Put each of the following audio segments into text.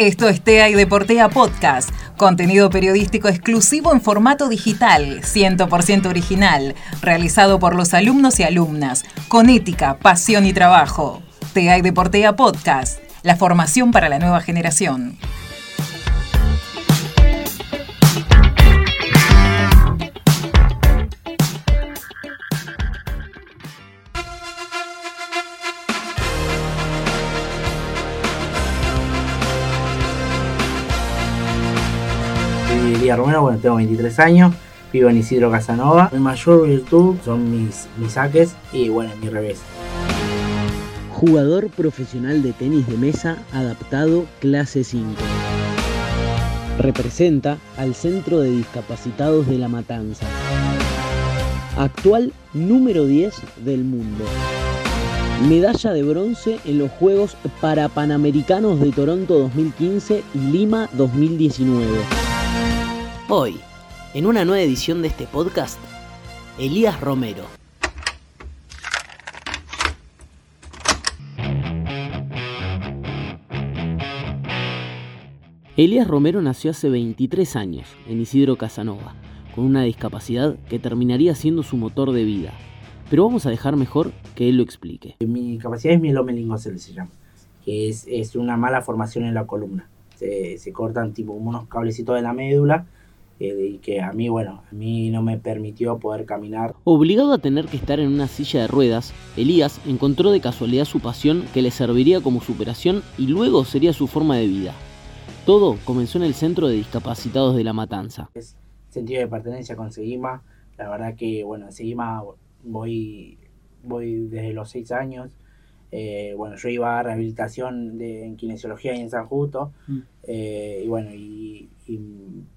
Esto es TEA y Deportea Podcast, contenido periodístico exclusivo en formato digital, 100% original, realizado por los alumnos y alumnas, con ética, pasión y trabajo. TEA y Deportea Podcast, la formación para la nueva generación. Romero, bueno, tengo 23 años, vivo en Isidro Casanova. Mi mayor virtud son mis, mis saques y bueno, mi revés. Jugador profesional de tenis de mesa adaptado clase 5. Representa al Centro de Discapacitados de La Matanza. Actual número 10 del mundo. Medalla de bronce en los Juegos Parapanamericanos de Toronto 2015 y Lima 2019. Hoy, en una nueva edición de este podcast, Elías Romero. Elías Romero nació hace 23 años en Isidro Casanova, con una discapacidad que terminaría siendo su motor de vida. Pero vamos a dejar mejor que él lo explique. Mi capacidad es mielomeningocele, se llama, que es, una mala formación en la columna. Se, se cortan tipo unos cablecitos de la médula y que a mí, bueno, a mí no me permitió poder caminar. Obligado a tener que estar en una silla de ruedas, Elías encontró de casualidad su pasión que le serviría como superación y luego sería su forma de vida. Todo comenzó en el Centro de Discapacitados de La Matanza. Es sentido de pertenencia con Seguima. La verdad que, bueno, en Seguima voy, voy desde los seis años. Eh, bueno, yo iba a rehabilitación de, en kinesiología y en San Justo. Mm. Eh, y bueno, y, y,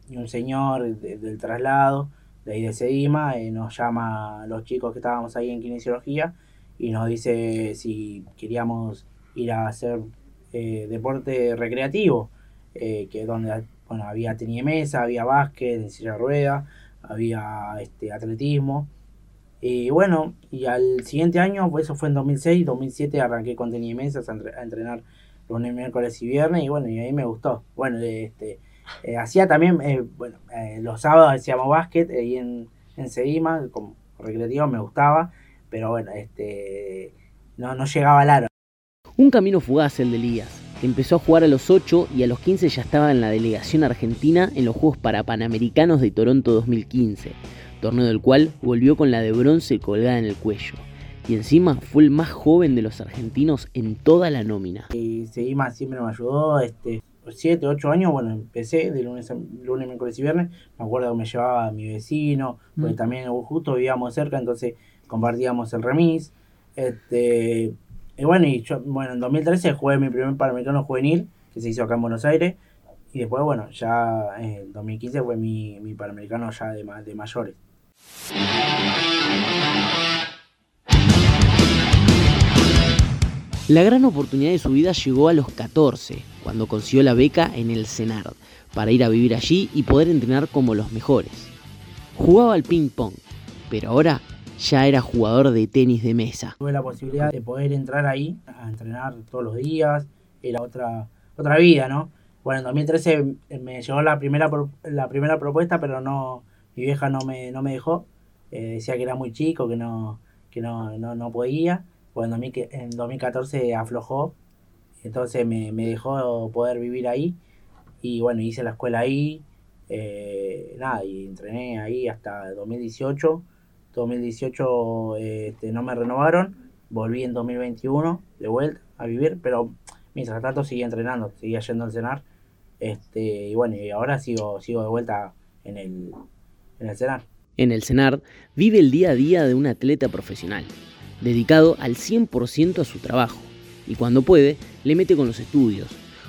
y un señor de, del traslado, de ahí de Sedima, eh, nos llama a los chicos que estábamos ahí en kinesiología y nos dice si queríamos ir a hacer deporte recreativo, que donde bueno, había tenis mesa, había básquet, en silla de rueda, había este, atletismo. Y bueno, y al siguiente año, pues eso fue en 2006, 2007 arranqué con tenis mesas a, a entrenar lunes, miércoles y viernes y bueno, y ahí me gustó. Bueno, este eh, hacía también, eh, bueno, eh, los sábados hacíamos básquet ahí en, en Sedima, como recreativo me gustaba, pero bueno, este no, no llegaba al aro. Un camino fugaz el de Elías, que empezó a jugar a los 8 y a los 15 ya estaba en la delegación argentina en los Juegos Parapanamericanos de Toronto 2015, torneo del cual volvió con la de bronce colgada en el cuello. Y encima fue el más joven de los argentinos en toda la nómina. Y Sedima siempre me ayudó, este, 7, 8 años, bueno, empecé de lunes, a, lunes, miércoles y viernes. Me acuerdo que me llevaba a mi vecino, porque mm. también justo vivíamos cerca, entonces compartíamos el remis. Este, y bueno, y yo, bueno, en 2013 jugué mi primer Panamericano juvenil, que se hizo acá en Buenos Aires. Y después, bueno, ya en 2015 fue mi, mi Panamericano ya de, de mayores. La gran oportunidad de su vida llegó a los 14, cuando consiguió la beca en el CENARD, para ir a vivir allí y poder entrenar como los mejores. Jugaba al ping pong, pero ahora ya era jugador de tenis de mesa. Tuve la posibilidad de poder entrar ahí a entrenar todos los días, era otra, otra vida, ¿no? Bueno, en 2013 me llegó la primera, la primera propuesta, pero no, mi vieja no me, no me dejó. Eh, decía que era muy chico, que no, que no, no, no podía. Bueno, en 2014 aflojó, entonces me, me, dejó poder vivir ahí. Y bueno, hice la escuela ahí, eh, nada, y entrené ahí hasta 2018. 2018 este, no me renovaron, volví en 2021 de vuelta a vivir, pero mientras tanto seguía entrenando, seguía yendo al cenar. Este, y bueno, y ahora sigo, sigo de vuelta en el, en el cenar. En el cenar vive el día a día de un atleta profesional dedicado al 100% a su trabajo, y cuando puede, le mete con los estudios,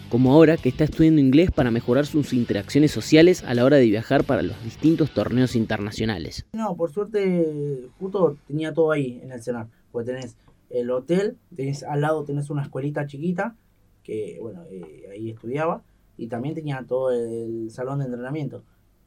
como ahora que está estudiando inglés para mejorar sus interacciones sociales a la hora de viajar para los distintos torneos internacionales. No, por suerte, justo tenía todo ahí en el cenar, porque tenés el hotel, tenés al lado tenés una escuelita chiquita, que bueno, eh, ahí estudiaba, y también tenía todo el salón de entrenamiento.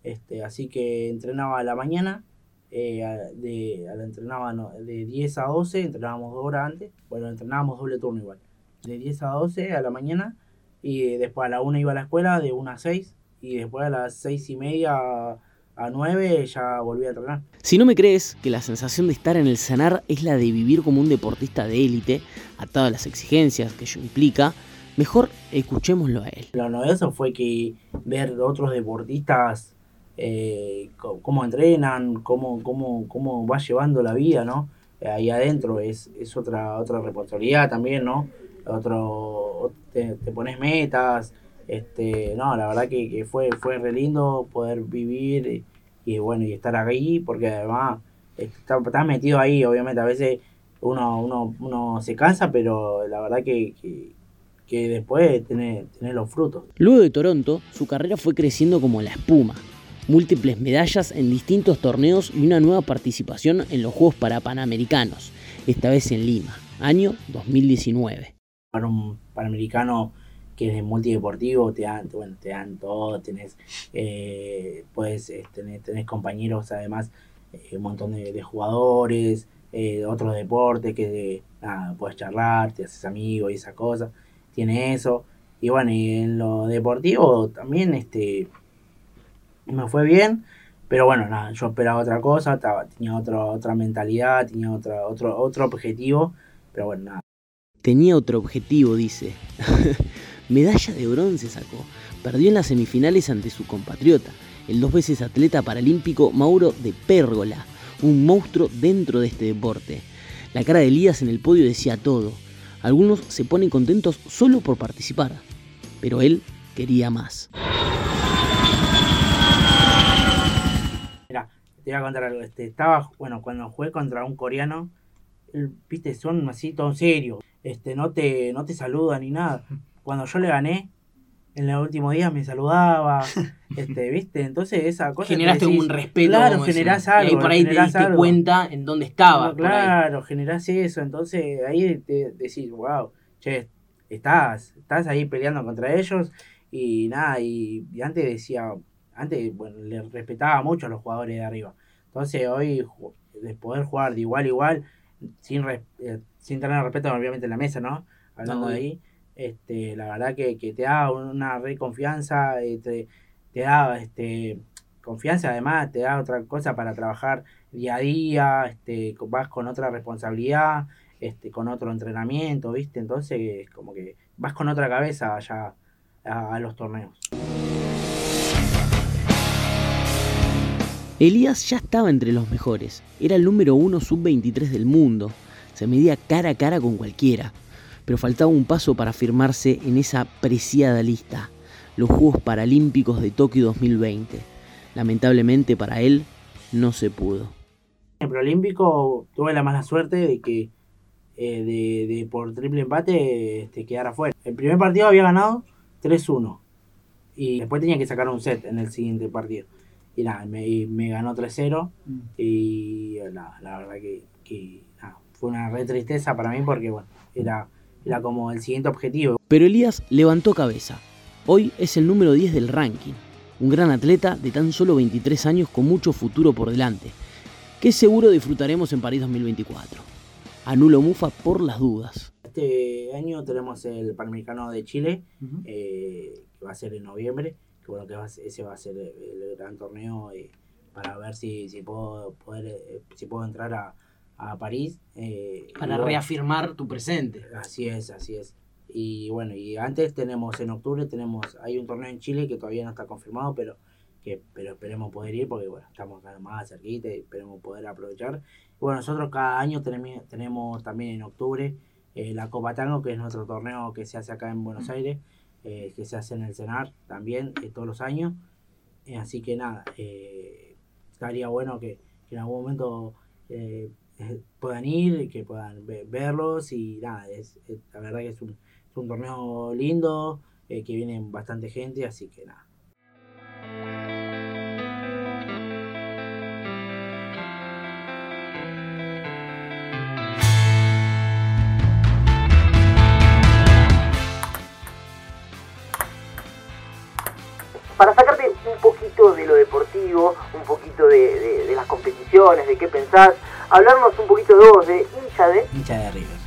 Este, así que entrenaba a la mañana, eh, de, entrenaba de 10 a 12, entrenábamos dos horas antes, bueno, entrenábamos doble turno igual, de 10 a 12 a la mañana y después a la una iba a la escuela de una a seis y después a las seis y media a nueve ya volví a entrenar. Si no me crees que la sensación de estar en el cenar es la de vivir como un deportista de élite, atado a las exigencias que ello implica, mejor escuchémoslo a él. Lo novedoso fue que ver otros deportistas eh, cómo entrenan, cómo, cómo, cómo va llevando la vida, ¿no? Ahí adentro es, es otra, otra responsabilidad también, ¿no? Otro, te, pones metas, este, no, la verdad que, fue, fue re lindo poder vivir y, bueno, y estar ahí, porque además estás está metido ahí, obviamente a veces uno, uno, uno se cansa, pero la verdad que, que, después tener, tener los frutos. Luego de Toronto, su carrera fue creciendo como la espuma. Múltiples medallas en distintos torneos y una nueva participación en los Juegos Parapanamericanos, esta vez en Lima, año 2019. Para un Panamericano que es multideportivo, te dan, bueno, te dan todo, tenés, eh, puedes, eh, tenés, compañeros además, eh, un montón de, jugadores, eh, otros deportes que puedes charlar, te haces amigo y esa cosa, tiene eso. Y bueno, y en lo deportivo también este me fue bien, pero bueno, nada, yo esperaba otra cosa, tenía otra otra mentalidad, tenía otra, otro, otro objetivo, pero bueno, nada. Tenía otro objetivo, dice. Medalla de bronce sacó. Perdió en las semifinales ante su compatriota, el dos veces atleta paralímpico Mauro de Pérgola, un monstruo dentro de este deporte. La cara de Elías en el podio decía todo. Algunos se ponen contentos solo por participar, pero él quería más. Te voy a contar algo. Este, estaba, bueno, cuando jugué contra un coreano, viste, son así todo serio. Este, no te, no te saluda ni nada cuando yo le gané, en los últimos días me saludaba, este, ¿viste? Entonces esa cosa... Generaste un respeto. Claro, generás algo. Y por ahí te diste cuenta en dónde estaba. claro, generás eso, entonces ahí te decís, wow, che, estás, estás ahí peleando contra ellos y nada, y, antes decía, antes, bueno, le respetaba mucho a los jugadores de arriba. Entonces hoy, de poder jugar de igual a igual, sin, eh, sin tener respeto obviamente en la mesa, ¿no? Hablando de ahí este, la verdad que, te da una re confianza, eh, te, da este, confianza, además te da otra cosa para trabajar día a día, este, vas con otra responsabilidad, este, con otro entrenamiento, ¿viste? Entonces, como que vas con otra cabeza allá a, los torneos. Elías ya estaba entre los mejores, era el número uno sub-23 del mundo, se medía cara a cara con cualquiera pero faltaba un paso para firmarse en esa preciada lista, los Juegos Paralímpicos de Tokio 2020. Lamentablemente para él no se pudo. En el Preolímpico tuve la mala suerte de que eh, de, por triple empate este, quedara fuera. El primer partido había ganado 3-1 y después tenía que sacar un set en el siguiente partido. Y nada, me, ganó 3-0 mm. y la verdad que, fue una re tristeza para mí porque bueno, era era como el siguiente objetivo. Pero Elías levantó cabeza. Hoy es el número 10 del ranking. Un gran atleta de tan solo 23 años con mucho futuro por delante, que seguro disfrutaremos en París 2024. Anulo Mufa por las dudas. Este año tenemos el Panamericano de Chile, eh, que va a ser en noviembre, que bueno, que ese va a ser el, gran torneo eh, para ver si, si puedo poder, eh, si puedo entrar a, a París. Eh, Para reafirmar tu presente. Así es, así es. Y bueno, y antes tenemos, en octubre tenemos, hay un torneo en Chile que todavía no está confirmado, pero que pero esperemos poder ir porque bueno, estamos más cerquita y esperemos poder aprovechar. Y bueno, nosotros cada año tenemos, tenemos también en octubre eh, la Copa Tango, que es nuestro torneo que se hace acá en Buenos Aires, eh, que se hace en el CENAR también todos los años. así que nada, estaría bueno que, que en algún momento eh, puedan ir, que puedan verlos y nada, es, la verdad que es un, es un torneo lindo, eh, que viene bastante gente, así que nada. Para sacarte un poquito de lo deportivo, un poquito de, de, de las competiciones, de qué pensás, hablarnos un poquito de vos, de hincha de... Hincha de River.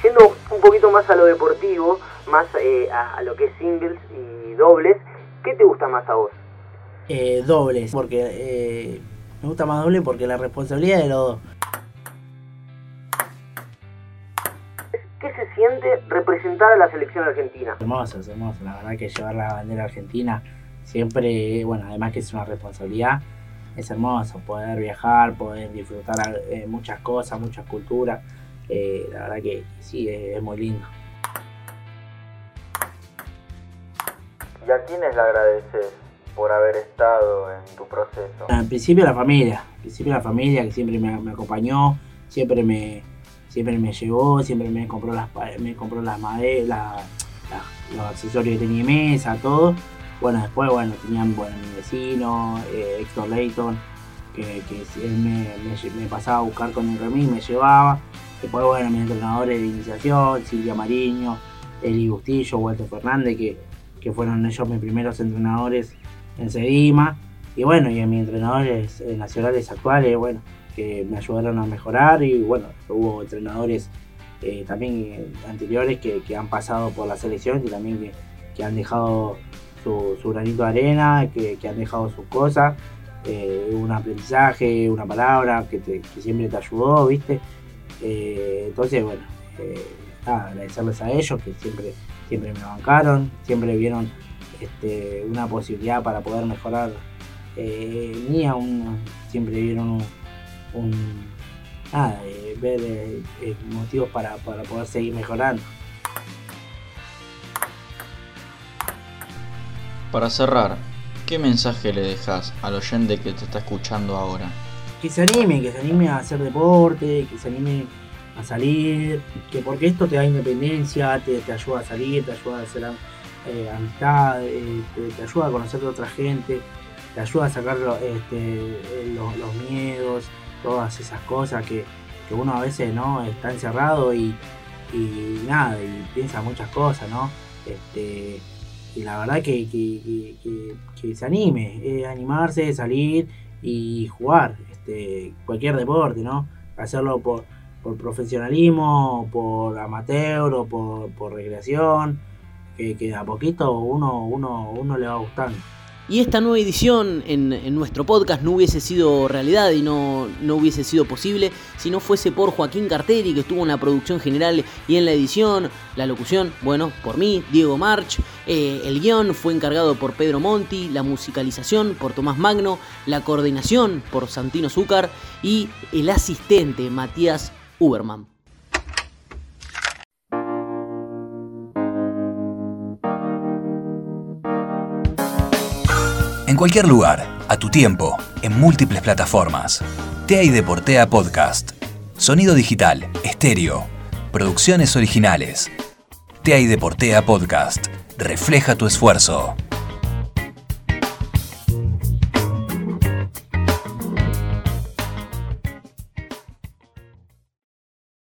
Siendo un un poquito más a lo deportivo, más eh, a, lo que es singles y dobles, ¿qué te gusta más a vos? Eh, dobles, porque eh, me gusta más doble porque la responsabilidad de los dos. Siente representar a la selección argentina? Hermoso, es hermoso. La verdad que llevar la bandera argentina siempre, bueno, además que es una responsabilidad, es hermoso poder viajar, poder disfrutar eh, muchas cosas, muchas culturas. Eh, la verdad que sí, es, muy lindo. ¿Y a quiénes le agradeces por haber estado en tu proceso? En principio la familia, en principio la familia que siempre me, acompañó, siempre me, siempre me llevó, siempre me compró las me compró las maderas, los accesorios que tenía mesa, todo. Bueno, después, bueno, tenían, bueno, mi vecino, eh, Héctor Leighton, que, él me, pasaba a buscar con el remis, me llevaba. Después, bueno, mis entrenadores de iniciación, Silvia Mariño, Eli Bustillo, Walter Fernández, que, fueron ellos mis primeros entrenadores en Sedima. Y bueno, y en mis entrenadores eh, nacionales actuales, bueno, que me ayudaron a mejorar. Y bueno, hubo entrenadores eh, también anteriores que, han pasado por la selección y también que han dejado su, granito de arena, que, han dejado sus cosas, eh, un aprendizaje, una palabra que, siempre te ayudó, ¿viste? Eh, entonces, bueno, eh, agradecerles a ellos que siempre, siempre me bancaron, siempre vieron este, una posibilidad para poder mejorar mía, siempre vieron un, nada, ver motivos para poder seguir mejorando. Para cerrar, ¿qué mensaje le dejas al oyente que te está escuchando ahora? Que se anime, que se anime a hacer deporte, que se anime a salir, que porque esto te da independencia, te, ayuda a salir, te ayuda a hacer eh, amistad, eh, te, ayuda a conocer a otra gente, te ayuda a sacar este, los, miedos, todas esas cosas que, uno a veces no está encerrado y, y nada, y piensa muchas cosas, ¿no? Este, y la verdad que, que, se anime, eh, animarse, salir y jugar este, cualquier deporte, ¿no? Hacerlo por, por profesionalismo, por amateur o por, por recreación, que, que a poquito uno, uno, uno le va gustando. Y esta nueva edición en, nuestro podcast no hubiese sido realidad y no, no, hubiese sido posible si no fuese por Joaquín Carteri, que estuvo en la producción general y en la edición, la locución, bueno, por mí, Diego March, eh, el guion fue encargado por Pedro Monti, la musicalización por Tomás Magno, la coordinación por Santino Zúcar y el asistente Matías Uberman. Cualquier lugar, a tu tiempo, en múltiples plataformas. TEA y Deportea Podcast. Sonido digital, estéreo. Producciones originales. TEA y Deportea Podcast. Refleja tu esfuerzo.